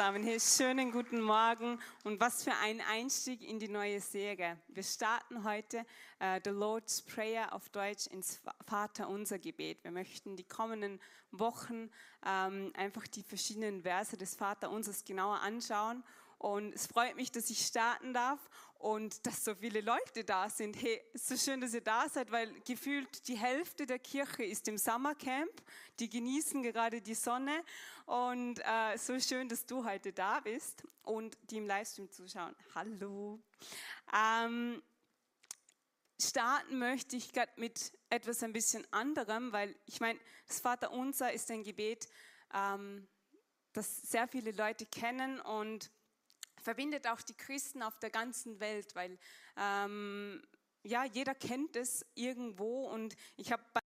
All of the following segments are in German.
Zusammen, hier schönen guten Morgen und was für ein Einstieg in die neue Serie. Wir starten heute äh, The Lord's Prayer auf Deutsch ins Vater unser Gebet. Wir möchten die kommenden Wochen ähm, einfach die verschiedenen Verse des Vater unsers genauer anschauen und es freut mich, dass ich starten darf und dass so viele Leute da sind. Hey, ist so schön, dass ihr da seid, weil gefühlt die Hälfte der Kirche ist im Sommercamp. Die genießen gerade die Sonne und äh, so schön, dass du heute da bist und die im Livestream zuschauen. Hallo. Ähm, starten möchte ich gerade mit etwas ein bisschen anderem, weil ich meine, das Vaterunser ist ein Gebet, ähm, das sehr viele Leute kennen und verbindet auch die Christen auf der ganzen Welt, weil ähm, ja, jeder kennt es irgendwo und ich habe bei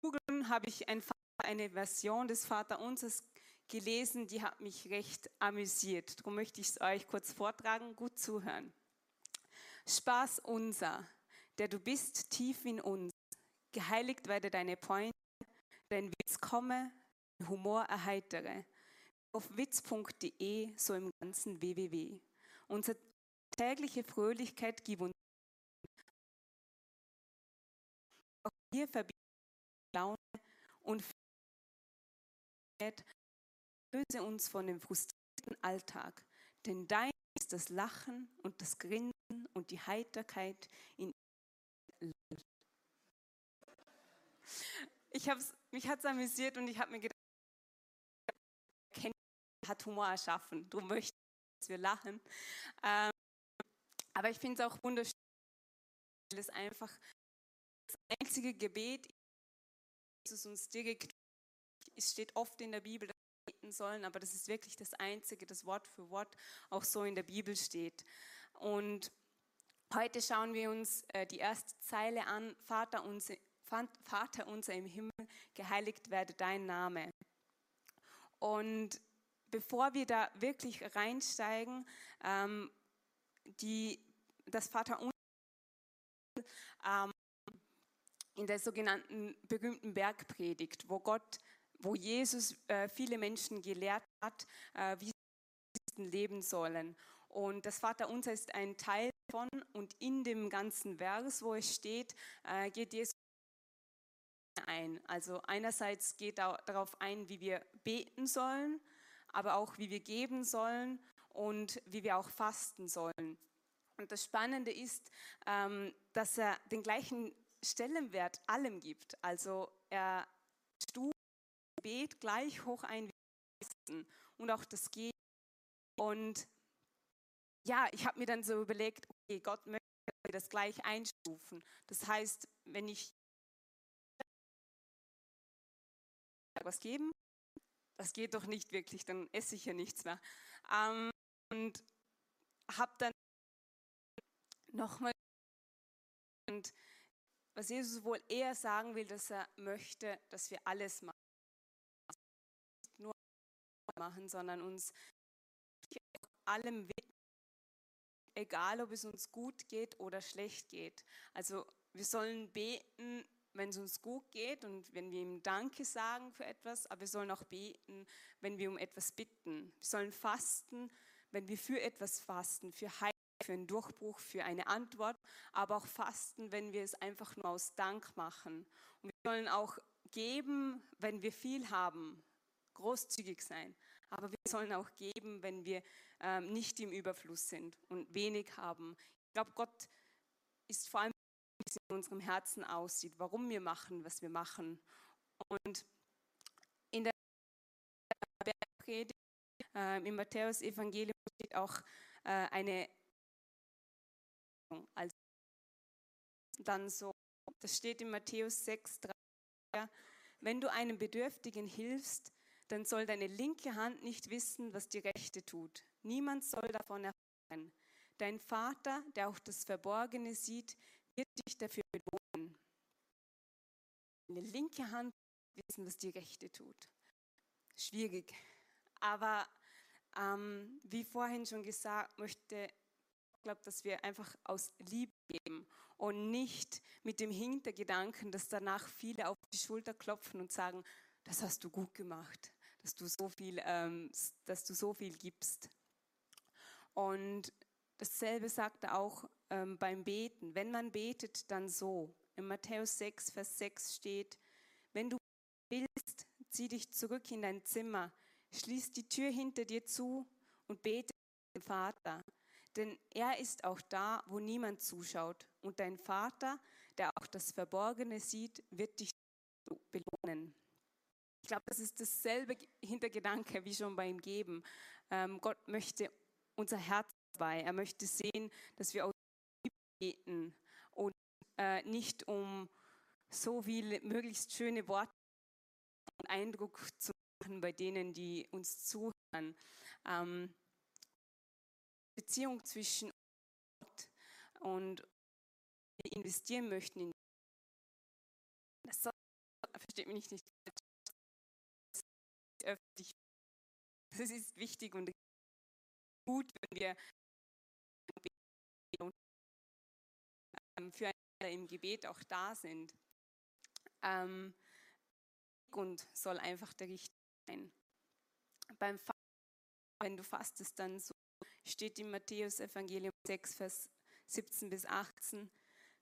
Google habe ich ein, eine Version des Vaterunsers gelesen, die hat mich recht amüsiert. Darum möchte ich es euch kurz vortragen, gut zuhören. Spaß unser, der du bist tief in uns, geheiligt werde deine Pointe, dein Witz komme, Humor erheitere auf witz.de, so im ganzen www. Unsere tägliche Fröhlichkeit gibt uns auch hier verbinden Laune und löse uns von dem frustrierten Alltag, denn dein ist das Lachen und das Grinsen und die Heiterkeit in ich hab's, mich hat amüsiert und ich habe mir gedacht, hat Humor erschaffen. Darum möchte ich, dass wir lachen. Ähm, aber ich finde es auch wunderschön, weil es einfach das einzige Gebet Jesus uns direkt, es steht oft in der Bibel, dass wir beten sollen, aber das ist wirklich das einzige, das Wort für Wort auch so in der Bibel steht. Und heute schauen wir uns äh, die erste Zeile an, Vater unser, Vater unser im Himmel, geheiligt werde dein Name. Und bevor wir da wirklich reinsteigen, ähm, die, das Vater ähm, in der sogenannten berühmten Bergpredigt, wo Gott, wo Jesus äh, viele Menschen gelehrt hat, äh, wie sie leben sollen. Und das Vaterunser ist ein Teil davon und in dem ganzen Vers, wo es steht, äh, geht Jesus ein. Also einerseits geht er darauf ein, wie wir beten sollen, aber auch wie wir geben sollen und wie wir auch fasten sollen. Und das Spannende ist, ähm, dass er den gleichen Stellenwert allem gibt. Also er stuft Gebet gleich hoch ein und auch das Geben. Und ja, ich habe mir dann so überlegt, okay, Gott möchte das gleich einstufen. Das heißt, wenn ich was geben, das geht doch nicht wirklich, dann esse ich ja nichts mehr. Ähm, und habe dann nochmal, und was Jesus wohl eher sagen will, dass er möchte, dass wir alles machen. Machen, sondern uns allem egal ob es uns gut geht oder schlecht geht. Also wir sollen beten, wenn es uns gut geht und wenn wir ihm Danke sagen für etwas, aber wir sollen auch beten, wenn wir um etwas bitten. Wir sollen fasten, wenn wir für etwas fasten, für Heilung, für einen Durchbruch, für eine Antwort, aber auch fasten, wenn wir es einfach nur aus Dank machen. Und wir sollen auch geben, wenn wir viel haben, großzügig sein. Aber wir sollen auch geben, wenn wir ähm, nicht im Überfluss sind und wenig haben. Ich glaube, Gott ist vor allem wie es in unserem Herzen aussieht, warum wir machen, was wir machen. Und in der Bergpredigt äh, im Matthäus-Evangelium steht auch äh, eine also dann so, das steht in Matthäus 6, 3, wenn du einem Bedürftigen hilfst, dann soll deine linke Hand nicht wissen, was die rechte tut. Niemand soll davon erfahren. Dein Vater, der auch das Verborgene sieht, wird dich dafür belohnen. Deine linke Hand wissen, was die Rechte tut. Schwierig. Aber ähm, wie vorhin schon gesagt, möchte ich glaube, dass wir einfach aus Liebe geben und nicht mit dem Hintergedanken, dass danach viele auf die Schulter klopfen und sagen, das hast du gut gemacht, dass du so viel, ähm, dass du so viel gibst. Und dasselbe sagt er auch ähm, beim Beten. Wenn man betet, dann so. In Matthäus 6, Vers 6 steht, wenn du willst, zieh dich zurück in dein Zimmer, schließ die Tür hinter dir zu und bete zum Vater. Denn er ist auch da, wo niemand zuschaut. Und dein Vater, der auch das Verborgene sieht, wird dich belohnen. Glaube, das ist dasselbe Hintergedanke wie schon beim Geben. Ähm, Gott möchte unser Herz dabei. Er möchte sehen, dass wir aus Liebe beten und äh, nicht um so viele möglichst schöne Worte und Eindruck zu machen bei denen, die uns zuhören. Ähm, Beziehung zwischen Gott und investieren möchten in das versteht mich nicht öffentlich. Das ist wichtig und gut, wenn wir füreinander im Gebet auch da sind. Ähm, und soll einfach der Richtige sein. Beim Fasten, wenn du fastest, dann so steht im Matthäus Evangelium 6, Vers 17 bis 18.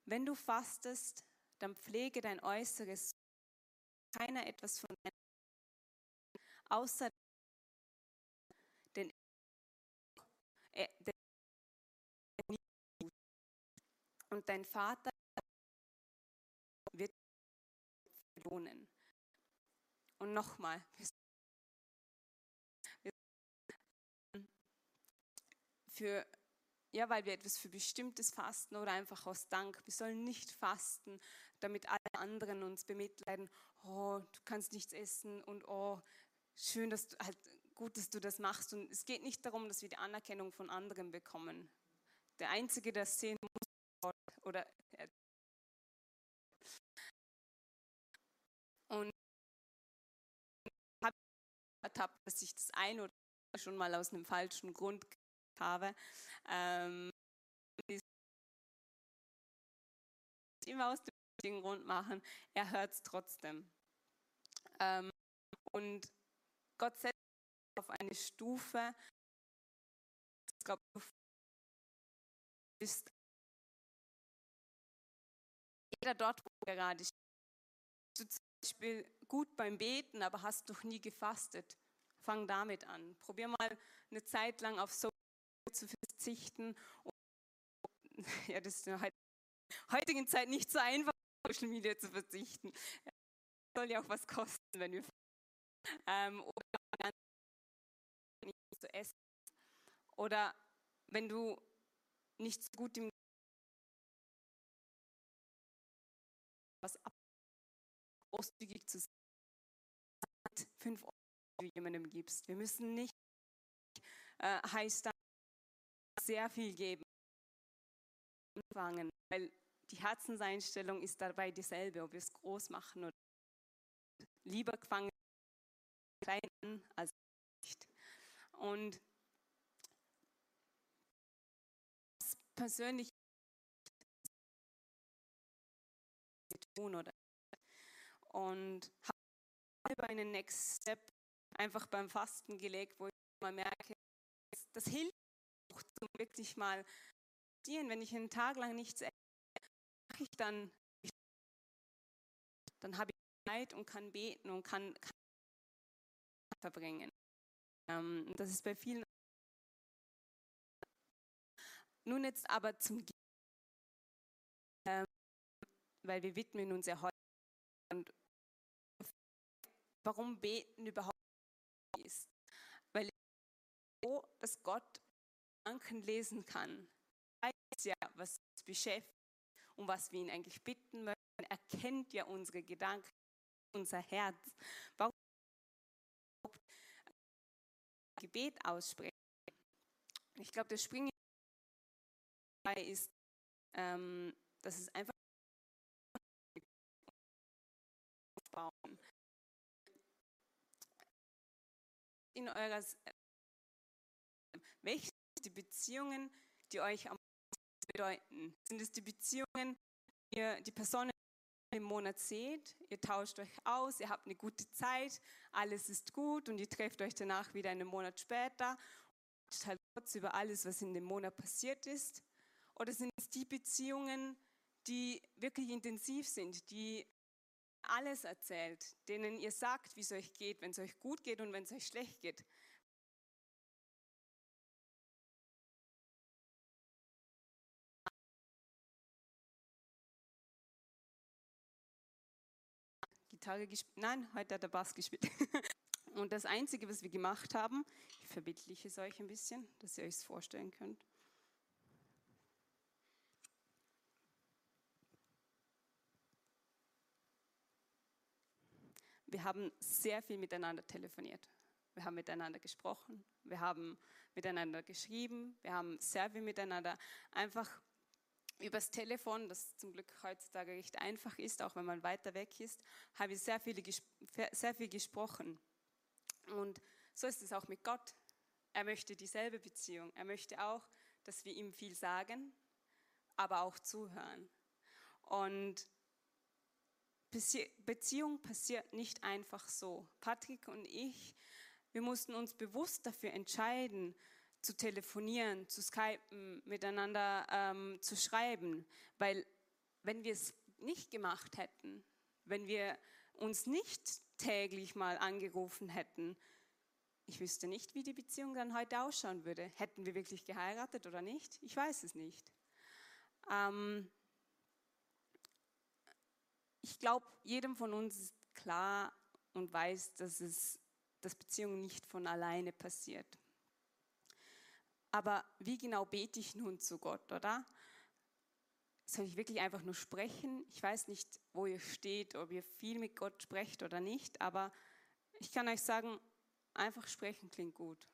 Wenn du fastest, dann pflege dein Äußeres, keiner etwas von deinem außer den, äh, den und dein Vater wird belohnen. Und nochmal, für, ja, weil wir etwas für Bestimmtes fasten oder einfach aus Dank. Wir sollen nicht fasten, damit alle anderen uns bemitleiden. Oh, du kannst nichts essen und oh, schön, dass du halt gut, dass du das machst. Und es geht nicht darum, dass wir die Anerkennung von anderen bekommen. Der Einzige, der es sehen muss, oder und habe ertappt, dass ich das ein oder schon mal aus einem falschen Grund habe. Ähm, immer aus dem richtigen Grund machen, er hört es trotzdem. Ähm, und Gott setzt auf eine Stufe, ich glaube, du bist jeder dort, wo du gerade stehst. Du zum Beispiel gut beim Beten, aber hast noch nie gefastet. Fang damit an. Probier mal eine Zeit lang auf so zu verzichten. Und, ja, das ist in der heutigen Zeit nicht so einfach, auf Social Media zu verzichten. soll ja auch was kosten, wenn wir ähm, oder nicht zu essen. Oder wenn du nicht so gut im was großzügig zu sein, fünf Euro jemandem gibst. Wir müssen nicht äh, heißt dann sehr viel geben. Anfangen, weil die Herzenseinstellung ist dabei dieselbe, ob wir es groß machen oder lieber fangen klein als nicht. Und persönlich tun oder und habe einen Next Step einfach beim Fasten gelegt, wo ich mal merke, das hilft auch zum wirklich mal dienen. Wenn ich einen Tag lang nichts esse, mache ich dann, dann habe ich Zeit und kann beten und kann, kann verbringen. Ähm, das ist bei vielen. Nun jetzt aber zum ähm, weil wir widmen uns ja heute und warum Beten überhaupt ist. Weil so, dass Gott Gedanken lesen kann, weiß ja, was uns beschäftigt und was wir ihn eigentlich bitten möchten. Er kennt ja unsere Gedanken, unser Herz. Warum Gebet aussprechen. Ich glaube, der Springende dabei ist, ähm, dass es einfach aufbauen. In eurer welche sind die Beziehungen, die euch am meisten bedeuten? Sind es die Beziehungen, die, die Personen im Monat seht, ihr tauscht euch aus, ihr habt eine gute Zeit, alles ist gut und ihr trefft euch danach wieder einen Monat später und halt kurz über alles, was in dem Monat passiert ist? Oder sind es die Beziehungen, die wirklich intensiv sind, die alles erzählt, denen ihr sagt, wie es euch geht, wenn es euch gut geht und wenn es euch schlecht geht? Gitarre gespielt. Nein, heute hat der Bass gespielt. Und das Einzige, was wir gemacht haben, ich verbildliche es euch ein bisschen, dass ihr euch es vorstellen könnt. Wir haben sehr viel miteinander telefoniert. Wir haben miteinander gesprochen. Wir haben miteinander geschrieben. Wir haben sehr viel miteinander einfach übers Telefon, das zum Glück heutzutage recht einfach ist, auch wenn man weiter weg ist, habe ich sehr, viele, sehr viel gesprochen. Und so ist es auch mit Gott. Er möchte dieselbe Beziehung. Er möchte auch, dass wir ihm viel sagen, aber auch zuhören. Und Beziehung passiert nicht einfach so. Patrick und ich, wir mussten uns bewusst dafür entscheiden, zu telefonieren, zu skypen, miteinander ähm, zu schreiben. Weil wenn wir es nicht gemacht hätten, wenn wir uns nicht täglich mal angerufen hätten, ich wüsste nicht, wie die Beziehung dann heute ausschauen würde. Hätten wir wirklich geheiratet oder nicht? Ich weiß es nicht. Ähm ich glaube, jedem von uns ist klar und weiß, dass, es, dass Beziehung nicht von alleine passiert. Aber wie genau bete ich nun zu Gott, oder? Soll ich wirklich einfach nur sprechen? Ich weiß nicht, wo ihr steht, ob ihr viel mit Gott sprecht oder nicht, aber ich kann euch sagen, einfach sprechen klingt gut.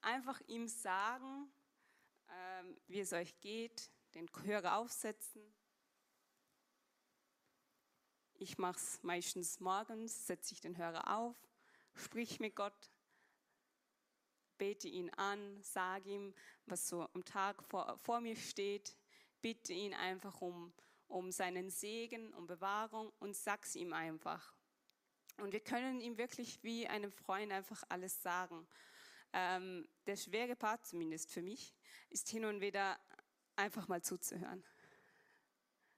Einfach ihm sagen, ähm, wie es euch geht, den Hörer aufsetzen. Ich mache es meistens morgens, setze ich den Hörer auf, sprich mit Gott, bete ihn an, sage ihm, was so am Tag vor, vor mir steht, bitte ihn einfach um, um seinen Segen, um Bewahrung und sag's ihm einfach. Und wir können ihm wirklich wie einem Freund einfach alles sagen. Ähm, der schwere Part, zumindest für mich, ist hin und wieder einfach mal zuzuhören.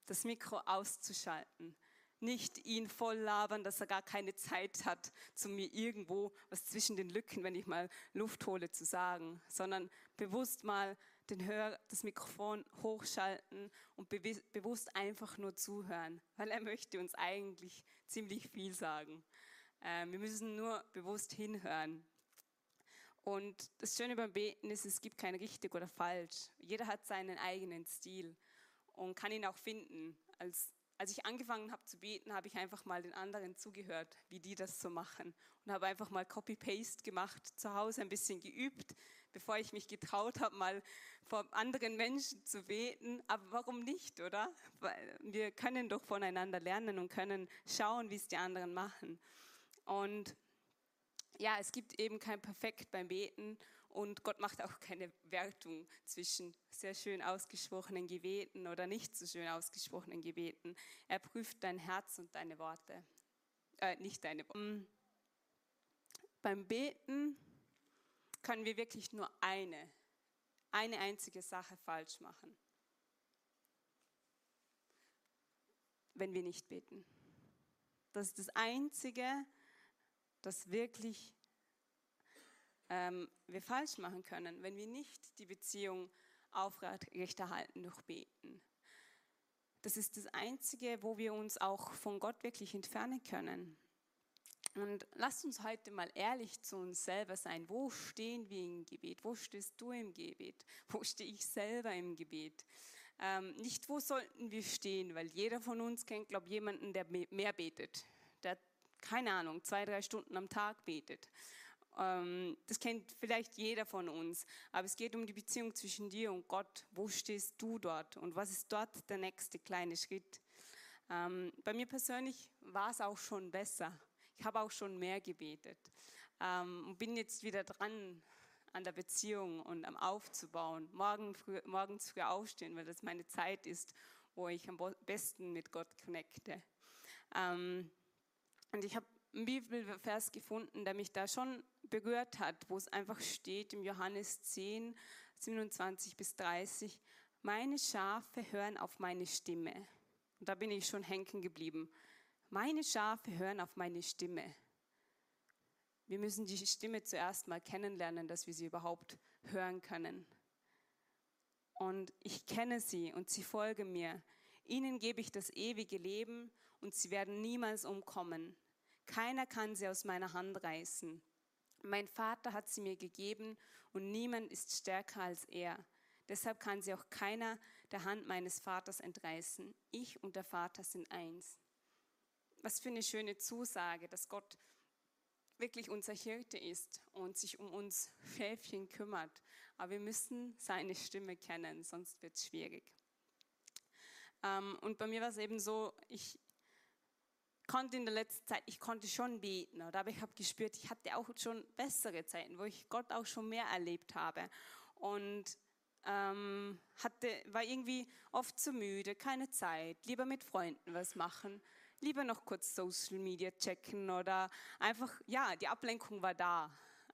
Das Mikro auszuschalten nicht ihn voll labern, dass er gar keine Zeit hat, zu mir irgendwo was zwischen den Lücken, wenn ich mal Luft hole, zu sagen, sondern bewusst mal den Hör, das Mikrofon hochschalten und be bewusst einfach nur zuhören, weil er möchte uns eigentlich ziemlich viel sagen. Äh, wir müssen nur bewusst hinhören. Und das Schöne beim Beten ist, es gibt kein richtig oder falsch. Jeder hat seinen eigenen Stil und kann ihn auch finden. Als als ich angefangen habe zu beten, habe ich einfach mal den anderen zugehört, wie die das so machen. Und habe einfach mal Copy-Paste gemacht, zu Hause ein bisschen geübt, bevor ich mich getraut habe, mal vor anderen Menschen zu beten. Aber warum nicht, oder? Weil wir können doch voneinander lernen und können schauen, wie es die anderen machen. Und ja, es gibt eben kein Perfekt beim Beten und Gott macht auch keine Wertung zwischen sehr schön ausgesprochenen Gebeten oder nicht so schön ausgesprochenen Gebeten. Er prüft dein Herz und deine Worte. Äh, nicht deine Worte. Mm. Beim Beten können wir wirklich nur eine, eine einzige Sache falsch machen. Wenn wir nicht beten. Das ist das Einzige, das wirklich ähm, wir falsch machen können, wenn wir nicht die Beziehung aufrechterhalten durch Beten. Das ist das Einzige, wo wir uns auch von Gott wirklich entfernen können. Und lasst uns heute mal ehrlich zu uns selber sein. Wo stehen wir im Gebet? Wo stehst du im Gebet? Wo stehe ich selber im Gebet? Ähm, nicht wo sollten wir stehen, weil jeder von uns kennt, glaube ich, jemanden, der mehr betet. Der, keine Ahnung, zwei, drei Stunden am Tag betet. Ähm, das kennt vielleicht jeder von uns, aber es geht um die Beziehung zwischen dir und Gott. Wo stehst du dort und was ist dort der nächste kleine Schritt? Ähm, bei mir persönlich war es auch schon besser. Ich habe auch schon mehr gebetet. ähm, und bin jetzt wieder dran an der Beziehung und am Aufzubauen. Morgen früh, morgens früh aufstehen, weil das meine Zeit ist, wo ich am besten mit Gott connecte. Und ich habe einen Bibelvers gefunden, der mich da schon berührt hat, wo es einfach steht im Johannes 10, 27 bis 30, meine Schafe hören auf meine Stimme. Und da bin ich schon hängen geblieben. Meine Schafe hören auf meine Stimme. Wir müssen die Stimme zuerst mal kennenlernen, dass wir sie überhaupt hören können. Und ich kenne sie und sie folgen mir. Ihnen gebe ich das ewige Leben und sie werden niemals umkommen. Keiner kann sie aus meiner Hand reißen. Mein Vater hat sie mir gegeben und niemand ist stärker als er. Deshalb kann sie auch keiner der Hand meines Vaters entreißen. Ich und der Vater sind eins. Was für eine schöne Zusage, dass Gott wirklich unser Hirte ist und sich um uns Schäfchen kümmert. Aber wir müssen seine Stimme kennen, sonst wird es schwierig. Ähm, und bei mir war es eben so, ich konnte in der letzten Zeit, ich konnte schon beten, oder? aber ich habe gespürt, ich hatte auch schon bessere Zeiten, wo ich Gott auch schon mehr erlebt habe. Und ähm, hatte, war irgendwie oft zu müde, keine Zeit, lieber mit Freunden was machen, lieber noch kurz Social Media checken oder einfach, ja, die Ablenkung war da.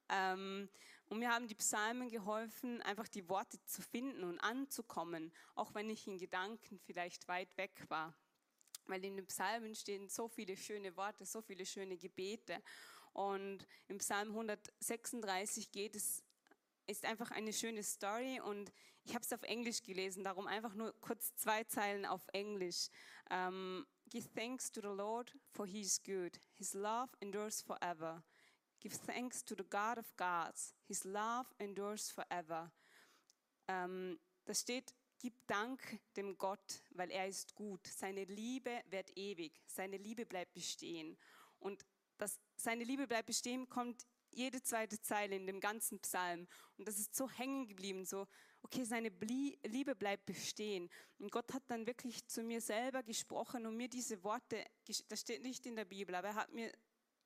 Ähm, und mir haben die Psalmen geholfen, einfach die Worte zu finden und anzukommen, auch wenn ich in Gedanken vielleicht weit weg war. Weil in den Psalmen stehen so viele schöne Worte, so viele schöne Gebete. Und im Psalm 136 geht es, ist einfach eine schöne Story und ich habe es auf Englisch gelesen, darum einfach nur kurz zwei Zeilen auf Englisch. Um, ähm, Give thanks to the Lord, for he is good. His love endures forever. Give thanks to the God of gods. His love endures forever. Um, da steht, gib Dank dem Gott, weil er ist gut. Seine Liebe wird ewig. Seine Liebe bleibt bestehen. Und das, seine Liebe bleibt bestehen kommt jede zweite Zeile in dem ganzen Psalm. Und das ist so hängen geblieben, so, okay, seine Liebe bleibt bestehen. Und Gott hat dann wirklich zu mir selber gesprochen und mir diese Worte, das steht nicht in der Bibel, aber er hat mir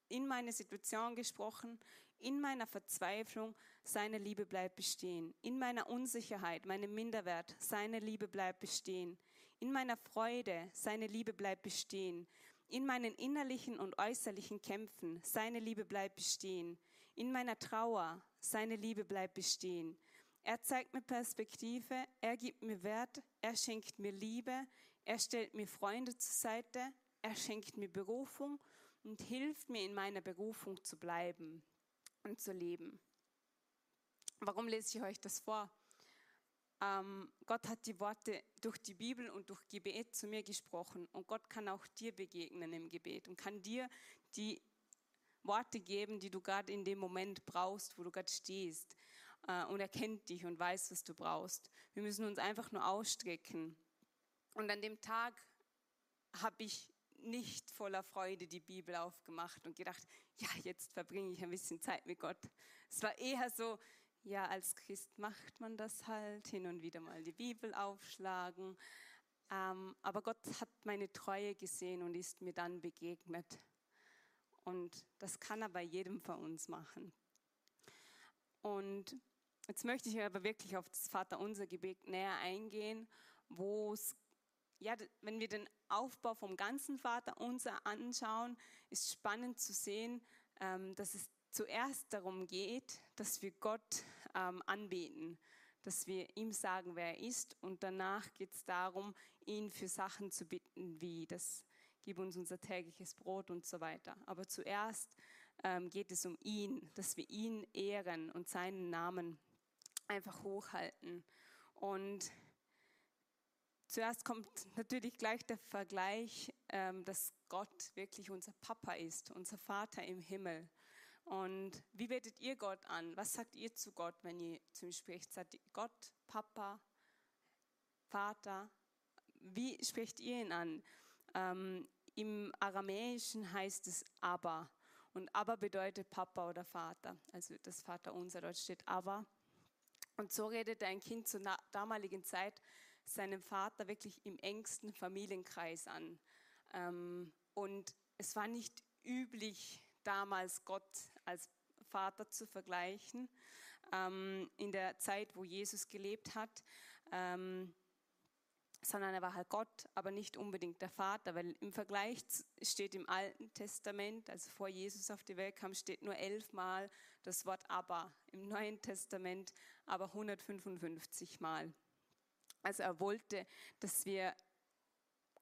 in meine Situation gesprochen, in meiner Verzweiflung, seine Liebe bleibt bestehen. In meiner Unsicherheit, meinem Minderwert, seine Liebe bleibt bestehen. In meiner Freude, seine Liebe bleibt bestehen. In meinen innerlichen und äußerlichen Kämpfen, seine Liebe bleibt bestehen. In meiner Trauer, seine Liebe bleibt bestehen. Er zeigt mir Perspektive, er gibt mir Wert, er schenkt mir Liebe, er stellt mir Freunde zur Seite, er schenkt mir Berufung und hilft mir in meiner Berufung zu bleiben und zu leben. Warum lese ich euch das vor? Ähm, Gott hat die Worte durch die Bibel und durch Gebet zu mir gesprochen und Gott kann auch dir begegnen im Gebet und kann dir die Worte geben, die du gerade in dem Moment brauchst, wo du gerade stehst. Äh, und er kennt dich und weiß, was du brauchst. Wir müssen uns einfach nur ausstrecken. Und an dem Tag habe ich nicht voller Freude die Bibel aufgemacht und gedacht, ja, jetzt verbringe ich ein bisschen Zeit mit Gott. Es war eher so, ja, als Christ macht man das halt, hin und wieder mal die Bibel aufschlagen. Ähm, aber Gott hat meine Treue gesehen und ist mir dann begegnet. Und das kann er bei jedem von uns machen. Und jetzt möchte ich aber wirklich auf das Vaterunser Gebet näher eingehen, wo es, ja, wenn wir den Aufbau vom ganzen Vaterunser anschauen, ist spannend zu sehen, ähm, dass es zuerst darum geht, dass wir Gott ähm, anbeten, dass wir ihm sagen, wer er ist und danach geht es darum, ihn für Sachen zu bitten, wie das gib uns unser tägliches Brot und so weiter. Aber zuerst ähm, geht es um ihn, dass wir ihn ehren und seinen Namen einfach hochhalten. Und zuerst kommt natürlich gleich der Vergleich, ähm, dass Gott wirklich unser Papa ist, unser Vater im Himmel. Und wie betet ihr Gott an? Was sagt ihr zu Gott, wenn ihr zu ihm spricht? Sagt Gott, Papa, Vater? Wie spricht ihr ihn an? Ähm, Im Aramäischen heißt es aber. Und aber bedeutet Papa oder Vater. Also das Vater unser, dort steht aber. Und so redet ein Kind zur damaligen Zeit seinem Vater wirklich im engsten Familienkreis an. Ähm, und es war nicht üblich, damals Gott als Vater zu vergleichen ähm, in der Zeit, wo Jesus gelebt hat. Ähm, sondern er war halt Gott, aber nicht unbedingt der Vater, weil im Vergleich steht im Alten Testament, also vor Jesus auf die Welt kam, steht nur elfmal das Wort Abba, im Neuen Testament aber 155 Mal. Also er wollte, dass wir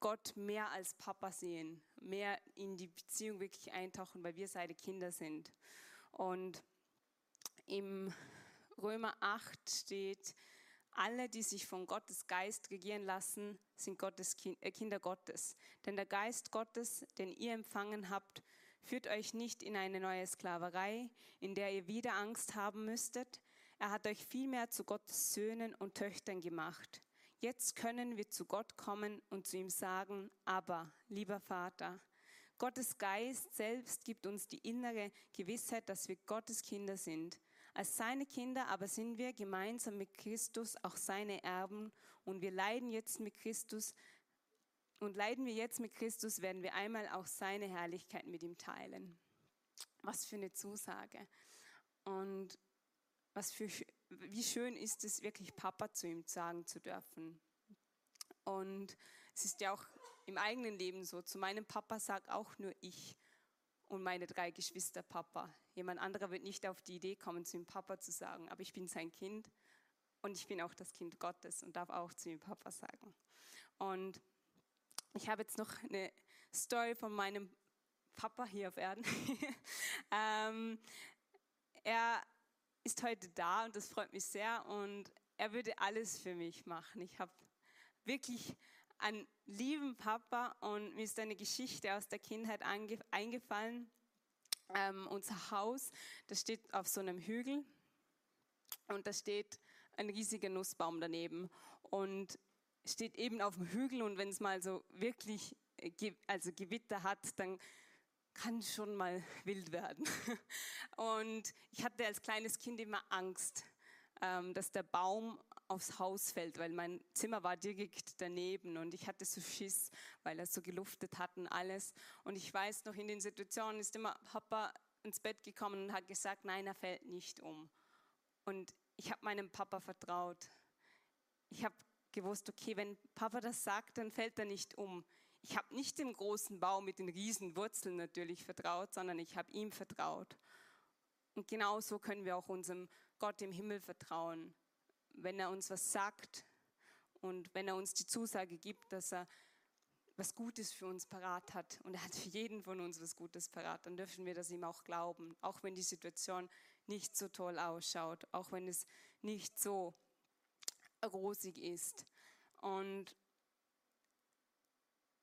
Gott mehr als Papa sehen, mehr in die Beziehung wirklich eintauchen, weil wir seine Kinder sind. Und im Römer 8 steht, alle, die sich von Gottes Geist regieren lassen, sind Gottes kind, äh, Kinder Gottes. Denn der Geist Gottes, den ihr empfangen habt, führt euch nicht in eine neue Sklaverei, in der ihr wieder Angst haben müsstet. Er hat euch vielmehr zu Gottes Söhnen und Töchtern gemacht. Jetzt können wir zu Gott kommen und zu ihm sagen, aber, lieber Vater, Gottes Geist selbst gibt uns die innere Gewissheit, dass wir Gottes Kinder sind. Als seine Kinder aber sind wir gemeinsam mit Christus auch seine Erben und wir leiden jetzt mit Christus und leiden wir jetzt mit Christus, werden wir einmal auch seine Herrlichkeit mit ihm teilen. Was für eine Zusage. Und was für, wie schön ist es, wirklich Papa zu ihm sagen zu dürfen. Und es ist ja auch im eigenen Leben so. Zu meinem Papa sagt auch nur ich und meine drei Geschwister Papa. Jemand anderer wird nicht auf die Idee kommen, zu ihm Papa zu sagen, aber ich bin sein Kind und ich bin auch das Kind Gottes und darf auch zu ihm Papa sagen. Und ich habe jetzt noch eine Story von meinem Papa hier auf Erden. ähm, er ist heute da und das freut mich sehr und er würde alles für mich machen. Ich habe wirklich einen lieben Papa und mir ist eine Geschichte aus der Kindheit eingefallen. Ähm, unser Haus, das steht auf so einem Hügel und da steht ein riesiger Nussbaum daneben und steht eben auf dem Hügel und wenn es mal so wirklich äh, also Gewitter hat, dann kann schon mal wild werden. Und ich hatte als kleines Kind immer Angst, ähm, dass der Baum aufs Haus fällt, weil mein Zimmer war direkt daneben und ich hatte so Schiss, weil er so geluftet hat und alles. Und ich weiß noch, in den Situationen ist immer Papa ins Bett gekommen und hat gesagt, nein, er fällt nicht um. Und ich habe meinem Papa vertraut. Ich habe gewusst, okay, wenn Papa das sagt, dann fällt er nicht um. Ich habe nicht dem großen Baum mit den riesen Wurzeln natürlich vertraut, sondern ich habe ihm vertraut. Und genauso können wir auch unserem Gott im Himmel vertrauen. Wenn er uns was sagt und wenn er uns die Zusage gibt, dass er was Gutes für uns parat hat und er hat für jeden von uns was Gutes parat, dann dürfen wir das ihm auch glauben, auch wenn die Situation nicht so toll ausschaut, auch wenn es nicht so rosig ist. Und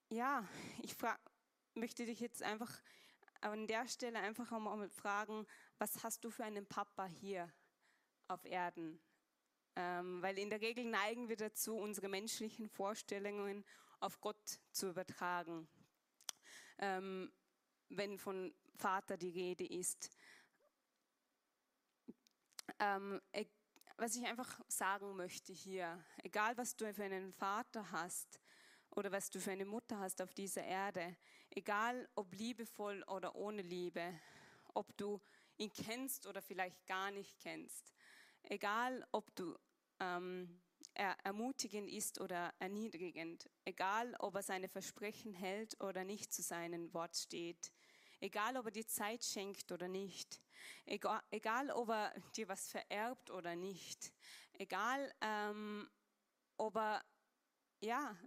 ja, ich frag, möchte dich jetzt einfach an der Stelle einfach mal fragen, was hast du für einen Papa hier? auf Erden. Ähm, weil in der Regel neigen wir dazu, unsere menschlichen Vorstellungen auf Gott zu übertragen. Ähm, wenn von Vater die Rede ist. Ähm, e, was ich einfach sagen möchte hier, egal was du für einen Vater hast oder was du für eine Mutter hast auf dieser Erde, egal ob liebevoll oder ohne Liebe, ob du ihn kennst oder vielleicht gar nicht kennst, Egal, ob du ähm, er ermutigend ist oder erniedrigend, egal, ob er seine Versprechen hält oder nicht zu seinem Wort steht, egal, ob er dir Zeit schenkt oder nicht, egal, egal ob er dir was vererbt oder nicht, egal, ähm, ob er, ja,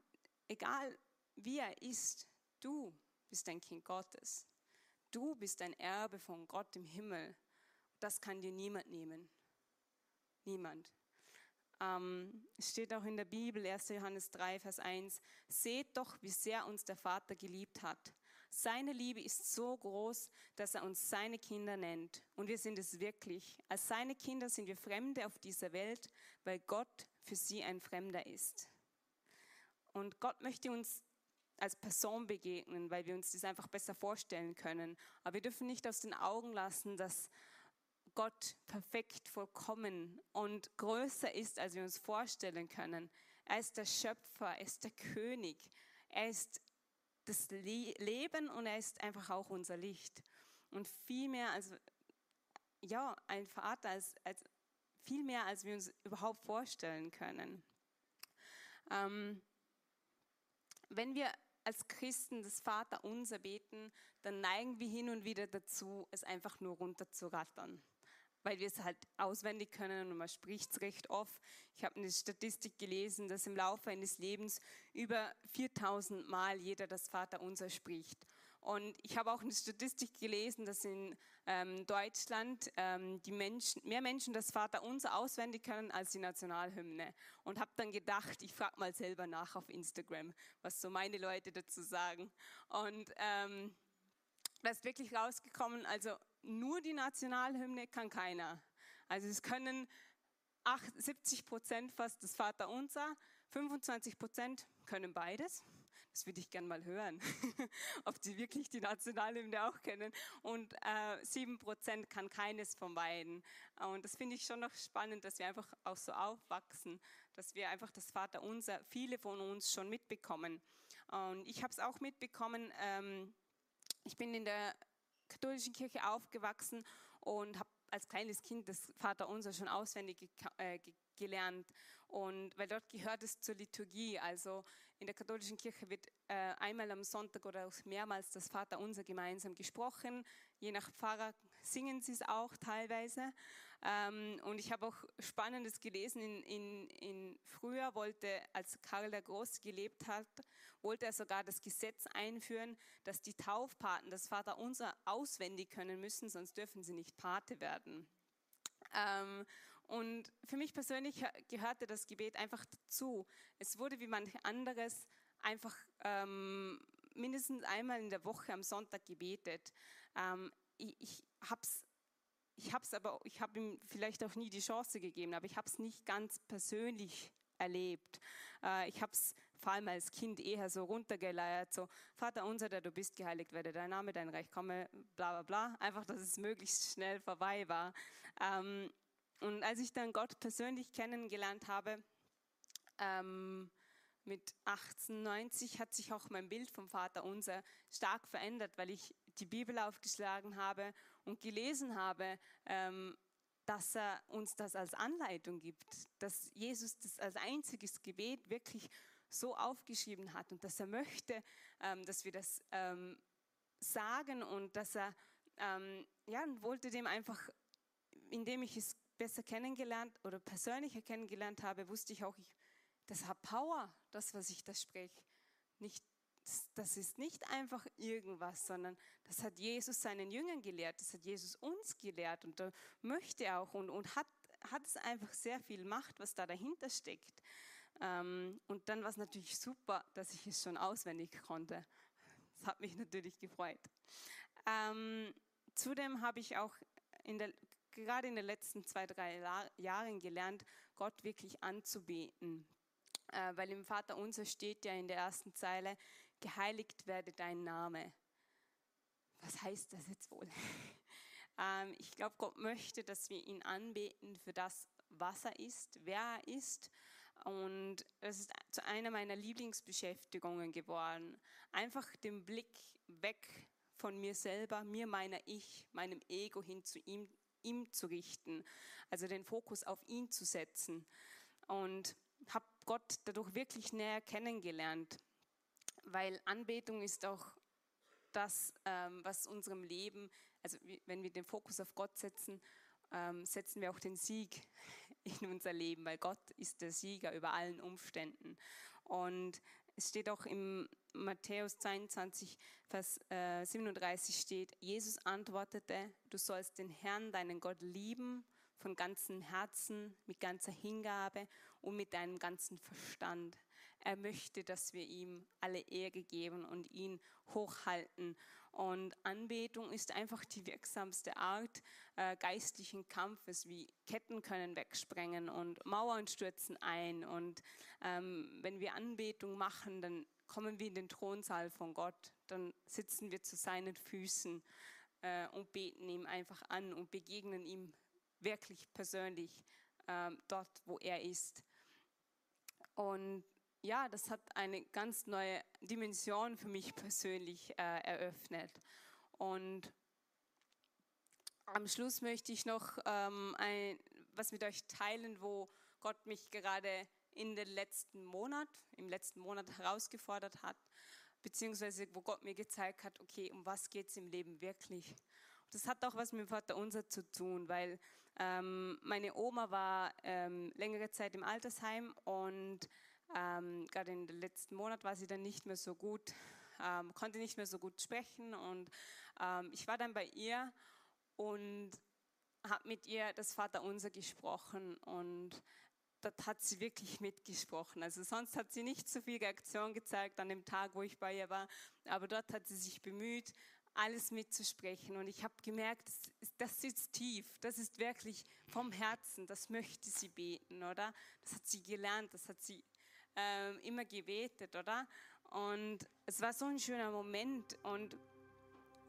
egal wie er ist, du bist ein Kind Gottes. Du bist ein Erbe von Gott im Himmel. Das kann dir niemand nehmen. Niemand. Ähm, es steht auch in der Bibel, 1. Johannes 3, Vers 1, seht doch, wie sehr uns der Vater geliebt hat. Seine Liebe ist so groß, dass er uns seine Kinder nennt. Und wir sind es wirklich. Als seine Kinder sind wir Fremde auf dieser Welt, weil Gott für sie ein Fremder ist. Und Gott möchte uns als Person begegnen, weil wir uns das einfach besser vorstellen können. Aber wir dürfen nicht aus den Augen lassen, dass Gott perfekt, vollkommen und größer ist, als wir uns vorstellen können. Er ist der Schöpfer, er ist der König, er ist das Leben und er ist einfach auch unser Licht. Und viel mehr, als ja, ein Vater als, als viel mehr, als wir uns überhaupt vorstellen können. Ähm, wenn wir als Christen das Vater unser beten, dann neigen wir hin und wieder dazu, es einfach nur runterzurattern weil wir es halt auswendig können und man spricht es recht oft. Ich habe eine Statistik gelesen, dass im Laufe eines Lebens über 4000 Mal jeder das Vaterunser spricht. Und ich habe auch eine Statistik gelesen, dass in ähm, Deutschland ähm, die Menschen, mehr Menschen das Vaterunser auswendig können als die Nationalhymne. Und habe dann gedacht, ich frage mal selber nach auf Instagram, was so meine Leute dazu sagen. Und ähm, da ist wirklich rausgekommen, also nur die Nationalhymne kann keiner. Also es können 70 Prozent fast das Vaterunser, 25 Prozent können beides. Das würde ich gerne mal hören, ob sie wirklich die Nationalhymne auch kennen. Und äh, 7 Prozent kann keines von beiden. Und das finde ich schon noch spannend, dass wir einfach auch so aufwachsen, dass wir einfach das Vaterunser, viele von uns schon mitbekommen. Und ich habe es auch mitbekommen, ähm, ich bin in der katholischen Kirche aufgewachsen und habe als kleines Kind das Vaterunser schon auswendig äh, gelernt. Und weil dort gehört es zur Liturgie. Also in der katholischen Kirche wird äh, einmal am Sonntag oder auch mehrmals das Vaterunser gemeinsam gesprochen. Je nach Pfarrer singen sie es auch teilweise. Ähm, und ich habe auch Spannendes gelesen. In, in, in früher wollte, als Karl der Große gelebt hat, wollte er sogar das Gesetz einführen, dass die Taufpaten das Vaterunser auswendig können müssen, sonst dürfen sie nicht Pate werden. Ähm, und für mich persönlich gehörte das Gebet einfach dazu. Es wurde wie manch anderes einfach ähm, mindestens einmal in der Woche am Sonntag gebetet. Ähm, ich ich habe es aber, ich habe ihm vielleicht auch nie die Chance gegeben, aber ich habe es nicht ganz persönlich erlebt. Äh, ich habe es vor allem als Kind eher so runtergeleiert, so Vater unser, der du bist, geheiligt werde dein Name, dein Reich komme, bla bla bla. Einfach, dass es möglichst schnell vorbei war. Ähm, und als ich dann Gott persönlich kennengelernt habe, ähm, mit 1890 hat sich auch mein Bild vom Vater unser stark verändert, weil ich die Bibel aufgeschlagen habe und gelesen habe, ähm, dass er uns das als Anleitung gibt, dass Jesus das als einziges Gebet wirklich so aufgeschrieben hat und dass er möchte, ähm, dass wir das ähm, sagen und dass er ähm, ja wollte dem einfach, indem ich es besser kennengelernt oder persönlicher kennengelernt habe, wusste ich auch, ich, das hat Power, das was ich da spreche, nicht das ist nicht einfach irgendwas, sondern das hat Jesus seinen Jüngern gelehrt, das hat Jesus uns gelehrt und da möchte er auch und, und hat, hat es einfach sehr viel Macht, was da dahinter steckt. Ähm, und dann war es natürlich super, dass ich es schon auswendig konnte. Das hat mich natürlich gefreut. Ähm, zudem habe ich auch in der, gerade in den letzten zwei, drei Jahren gelernt, Gott wirklich anzubeten. Äh, weil im Vater unser steht ja in der ersten Zeile, geheiligt werde dein Name. Was heißt das jetzt wohl? ähm, ich glaube, Gott möchte, dass wir ihn anbeten für das, was er ist, wer er ist. Und es ist zu einer meiner Lieblingsbeschäftigungen geworden. Einfach den Blick weg von mir selber, mir, meiner Ich, meinem Ego hin zu ihm, ihm zu richten. Also den Fokus auf ihn zu setzen. Und habe Gott dadurch wirklich näher kennengelernt weil Anbetung ist auch das, ähm, was unserem Leben, also wenn wir den Fokus auf Gott setzen, ähm, setzen wir auch den Sieg in unser Leben, weil Gott ist der Sieger über allen Umständen. Und es steht auch im Matthäus 22, Vers äh, 37 steht, Jesus antwortete, du sollst den Herrn, deinen Gott lieben von ganzem Herzen, mit ganzer Hingabe und mit deinem ganzen Verstand. Er möchte, dass wir ihm alle Ehre geben und ihn hochhalten. Und Anbetung ist einfach die wirksamste Art äh, geistlichen Kampfes, wie Ketten können wegsprengen und Mauern stürzen ein. Und ähm, wenn wir Anbetung machen, dann kommen wir in den Thronsaal von Gott, dann sitzen wir zu seinen Füßen äh, und beten ihm einfach an und begegnen ihm wirklich persönlich äh, dort, wo er ist. Und ja, das hat eine ganz neue Dimension für mich persönlich äh, eröffnet. Und am Schluss möchte ich noch ähm, ein, was mit euch teilen, wo Gott mich gerade in den letzten Monat, im letzten Monat herausgefordert hat, beziehungsweise wo Gott mir gezeigt hat, okay, um was geht es im Leben wirklich. Das hat auch was mit dem Vater Unser zu tun, weil ähm, meine Oma war ähm, längere Zeit im Altersheim und ähm, gerade in den letzten Monat war sie dann nicht mehr so gut, ähm, konnte nicht mehr so gut sprechen und ähm, ich war dann bei ihr und habe mit ihr das Vater Unser gesprochen und dort hat sie wirklich mitgesprochen. Also sonst hat sie nicht so viel Reaktion gezeigt an dem Tag, wo ich bei ihr war, aber dort hat sie sich bemüht, alles mitzusprechen. Und ich habe gemerkt, das sitzt tief, das ist wirklich vom Herzen, das möchte sie beten, oder? Das hat sie gelernt, das hat sie äh, immer gebetet, oder? Und es war so ein schöner Moment und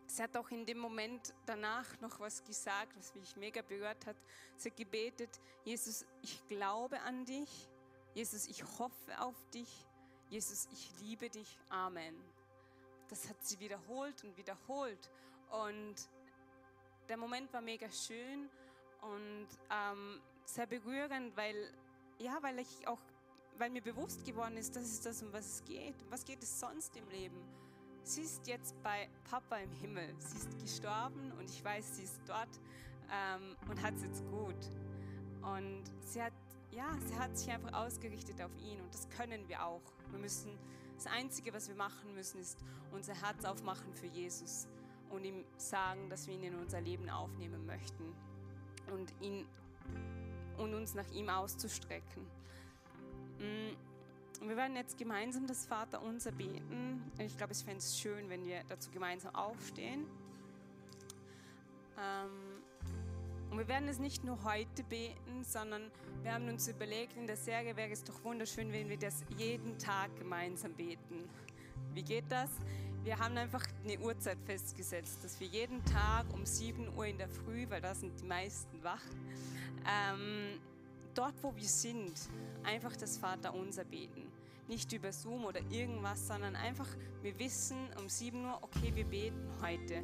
Sie hat auch in dem Moment danach noch was gesagt, was mich mega berührt hat. Sie hat gebetet, Jesus, ich glaube an dich. Jesus, ich hoffe auf dich. Jesus, ich liebe dich. Amen. Das hat sie wiederholt und wiederholt. Und der Moment war mega schön und ähm, sehr berührend, weil, ja, weil ich auch, weil mir bewusst geworden ist, das ist das, um was es geht. Was geht es sonst im Leben? sie ist jetzt bei Papa im Himmel. Sie ist gestorben und ich weiß, sie ist dort ähm, und hat es jetzt gut. Und sie hat, ja, sie hat sich einfach ausgerichtet auf ihn und das können wir auch. Wir müssen, das Einzige, was wir machen müssen, ist unser Herz aufmachen für Jesus und ihm sagen, dass wir ihn in unser Leben aufnehmen möchten und ihn und uns nach ihm auszustrecken. Mm. Wir werden jetzt gemeinsam das Vaterunser beten. Ich glaube, ich fände es schön, wenn wir dazu gemeinsam aufstehen. Ähm, und wir werden es nicht nur heute beten, sondern wir haben uns überlegt, in der Serie wäre es doch wunderschön, wenn wir das jeden Tag gemeinsam beten. Wie geht das? Wir haben einfach eine Uhrzeit festgesetzt, dass wir jeden Tag um 7 Uhr in der Früh, weil da sind die meisten wach, ähm, dort wo wir sind, einfach das Vaterunser beten nicht über Zoom oder irgendwas, sondern einfach, wir wissen um 7 Uhr, okay, wir beten heute.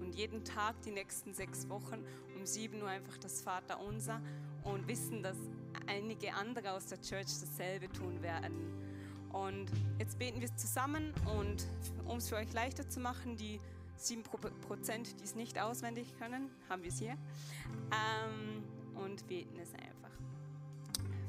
Und jeden Tag, die nächsten sechs Wochen, um 7 Uhr einfach das Vater unser und wissen, dass einige andere aus der Church dasselbe tun werden. Und jetzt beten wir zusammen und um es für euch leichter zu machen, die 7 Prozent, die es nicht auswendig können, haben wir es hier. Ähm, und beten es einfach.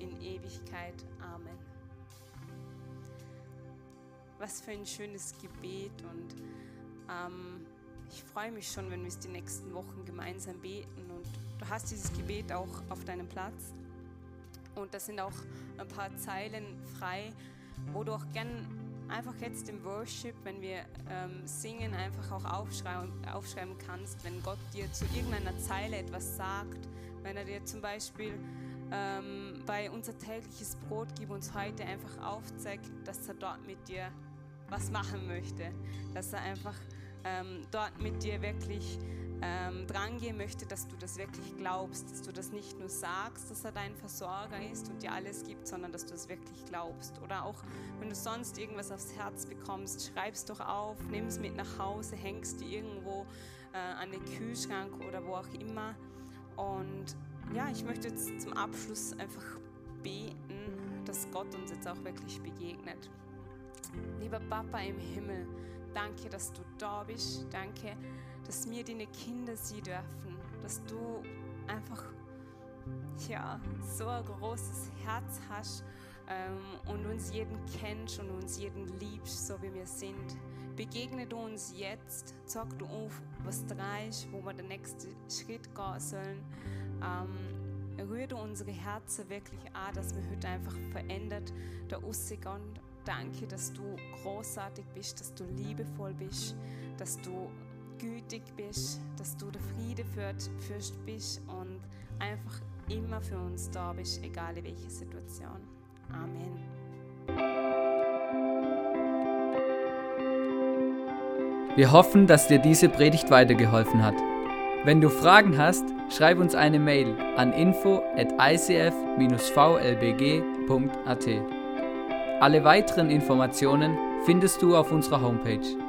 in Ewigkeit. Amen was für ein schönes Gebet und ähm, ich freue mich schon, wenn wir es die nächsten Wochen gemeinsam beten und du hast dieses Gebet auch auf deinem Platz und da sind auch ein paar Zeilen frei, wo du auch gern einfach jetzt im Worship, wenn wir ähm, singen, einfach auch aufschreiben, aufschreiben kannst, wenn Gott dir zu irgendeiner Zeile etwas sagt, wenn er dir zum Beispiel ähm, bei unser tägliches Brot gib uns heute einfach aufzeigt, dass er dort mit dir was machen möchte. Dass er einfach ähm, dort mit dir wirklich ähm, drangehen möchte, dass du das wirklich glaubst, dass du das nicht nur sagst, dass er dein Versorger ist und dir alles gibt, sondern dass du es wirklich glaubst. Oder auch wenn du sonst irgendwas aufs Herz bekommst, schreibst doch auf, nimm es mit nach Hause, hängst die irgendwo äh, an den Kühlschrank oder wo auch immer. Und ja, ich möchte jetzt zum Abschluss einfach beten, dass Gott uns jetzt auch wirklich begegnet. Lieber Papa im Himmel, danke, dass du da bist. Danke, dass wir deine Kinder sie dürfen. Dass du einfach ja, so ein großes Herz hast ähm, und uns jeden kennst und uns jeden liebst, so wie wir sind. Begegne du uns jetzt, sag du auf, was dran ist, wo wir den nächsten Schritt gehen sollen. Ähm, rühre unsere Herzen wirklich an, dass wir heute einfach verändert da rausgehen Danke, dass du großartig bist, dass du liebevoll bist, dass du gütig bist, dass du der Friede Fürst bist und einfach immer für uns da bist, egal in welcher Situation. Amen. Wir hoffen, dass dir diese Predigt weitergeholfen hat. Wenn du Fragen hast, schreib uns eine Mail an info at icf-vlbg.at. Alle weiteren Informationen findest du auf unserer Homepage.